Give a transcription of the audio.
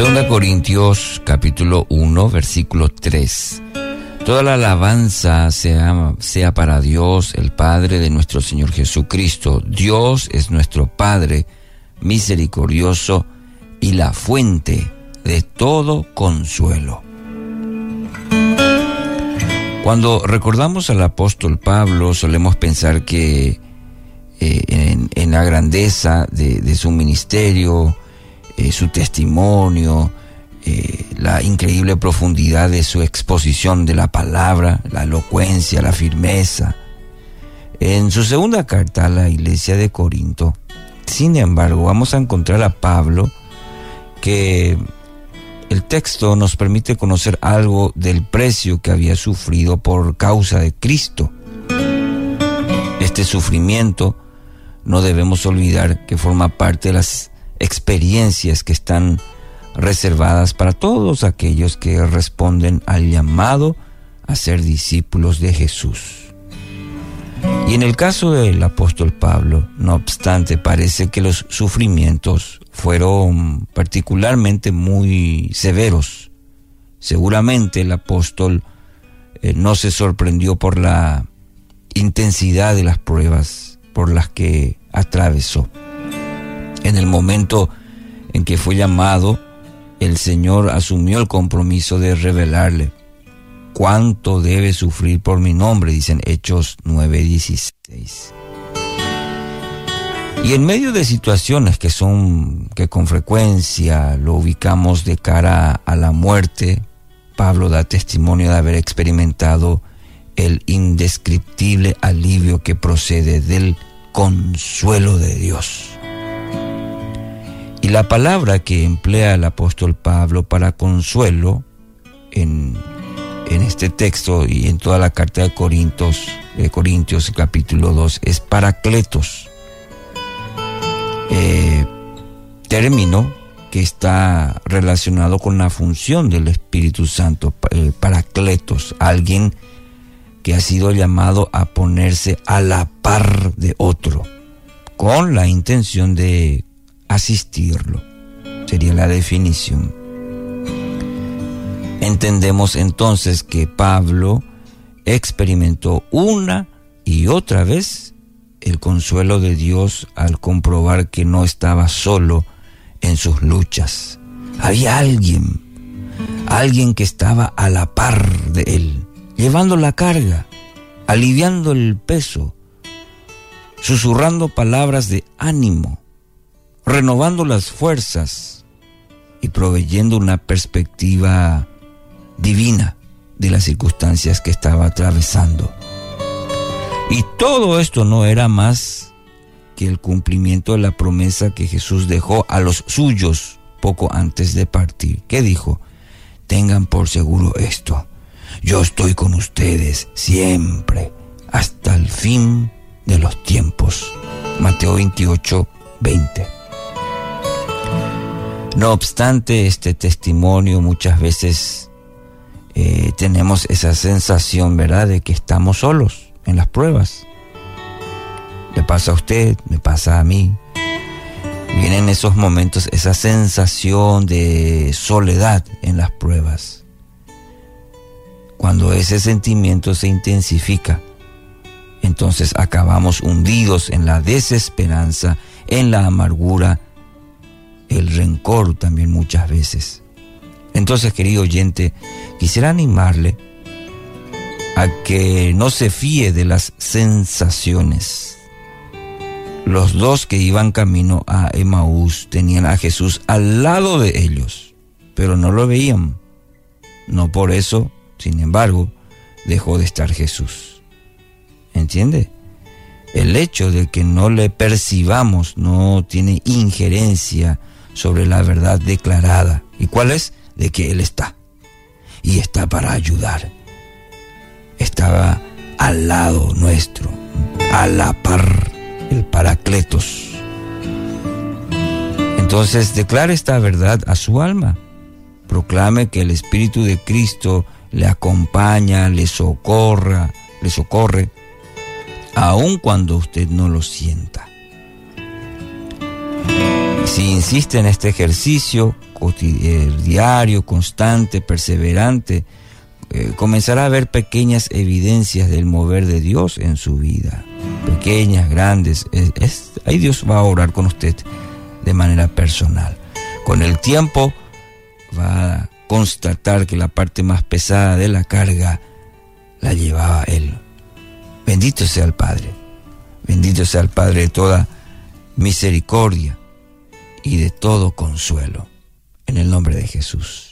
Segunda Corintios capítulo 1 versículo 3. Toda la alabanza sea, sea para Dios, el Padre de nuestro Señor Jesucristo. Dios es nuestro Padre misericordioso y la fuente de todo consuelo. Cuando recordamos al apóstol Pablo solemos pensar que eh, en, la grandeza de, su ministerio, eh, su testimonio, eh, la increíble profundidad de su exposición de la palabra, la elocuencia, la firmeza. En su segunda carta a la iglesia de Corinto, sin embargo, vamos a encontrar a Pablo que el texto nos permite conocer algo del precio que había sufrido por causa de Cristo. Este sufrimiento no debemos olvidar que forma parte de las experiencias que están reservadas para todos aquellos que responden al llamado a ser discípulos de Jesús. Y en el caso del apóstol Pablo, no obstante, parece que los sufrimientos fueron particularmente muy severos. Seguramente el apóstol eh, no se sorprendió por la intensidad de las pruebas por las que atravesó. En el momento en que fue llamado, el Señor asumió el compromiso de revelarle cuánto debe sufrir por mi nombre, dicen Hechos 9:16. Y en medio de situaciones que son, que con frecuencia lo ubicamos de cara a la muerte, Pablo da testimonio de haber experimentado el indescriptible alivio que procede del consuelo de Dios. La palabra que emplea el apóstol Pablo para consuelo en, este texto y en toda la carta de Corintios, Corintios capítulo 2 es paracletos. Eh, término que está relacionado con la función del Espíritu Santo, eh, paracletos, alguien que ha sido llamado a ponerse a la par de otro, con la intención de asistirlo. Sería la definición. Entendemos entonces que Pablo experimentó una y otra vez el consuelo de Dios al comprobar que no estaba solo en sus luchas. Había alguien, alguien que estaba a la par de él, llevando la carga, aliviando el peso, susurrando palabras de ánimo, renovando las fuerzas y proveyendo una perspectiva divina de las circunstancias que estaba atravesando. Y todo esto no era más que el cumplimiento de la promesa que Jesús dejó a los suyos poco antes de partir. ¿Qué dijo? Tengan por seguro esto. Yo estoy con ustedes siempre, hasta el fin de los tiempos. Mateo 28, 20. No obstante este testimonio, muchas veces eh, tenemos esa sensación, ¿verdad?, de que estamos solos en las pruebas. Le pasa a usted, me pasa a mí. Vienen esos momentos, esa sensación de soledad en las pruebas. Cuando ese sentimiento se intensifica, entonces acabamos hundidos en la desesperanza, en la amargura, el rencor también muchas veces. Entonces, querido oyente, quisiera animarle a que no se fíe de las sensaciones. Los dos que iban camino a Emaús tenían a Jesús al lado de ellos, pero no lo veían. No por eso, sin embargo, dejó de estar Jesús. ¿Entiende? El hecho de que no le percibamos no tiene injerencia sobre la verdad declarada. ¿Y cuál es? De que Él está. Y está para ayudar estaba al lado nuestro, a la par, el Paracletos. Entonces declare esta verdad a su alma. Proclame que el Espíritu de Cristo le acompaña, le socorra, le socorre, aun cuando usted no lo sienta. Si insiste en este ejercicio, diario, constante, perseverante, eh, comenzará a ver pequeñas evidencias del mover de Dios en su vida. Pequeñas, grandes. ahí Dios va a orar con usted de manera personal. Con el tiempo va a constatar que la parte más pesada de la carga la llevaba Él. Bendito sea el Padre. Bendito sea el Padre de toda misericordia y de todo consuelo. En el nombre de Jesús.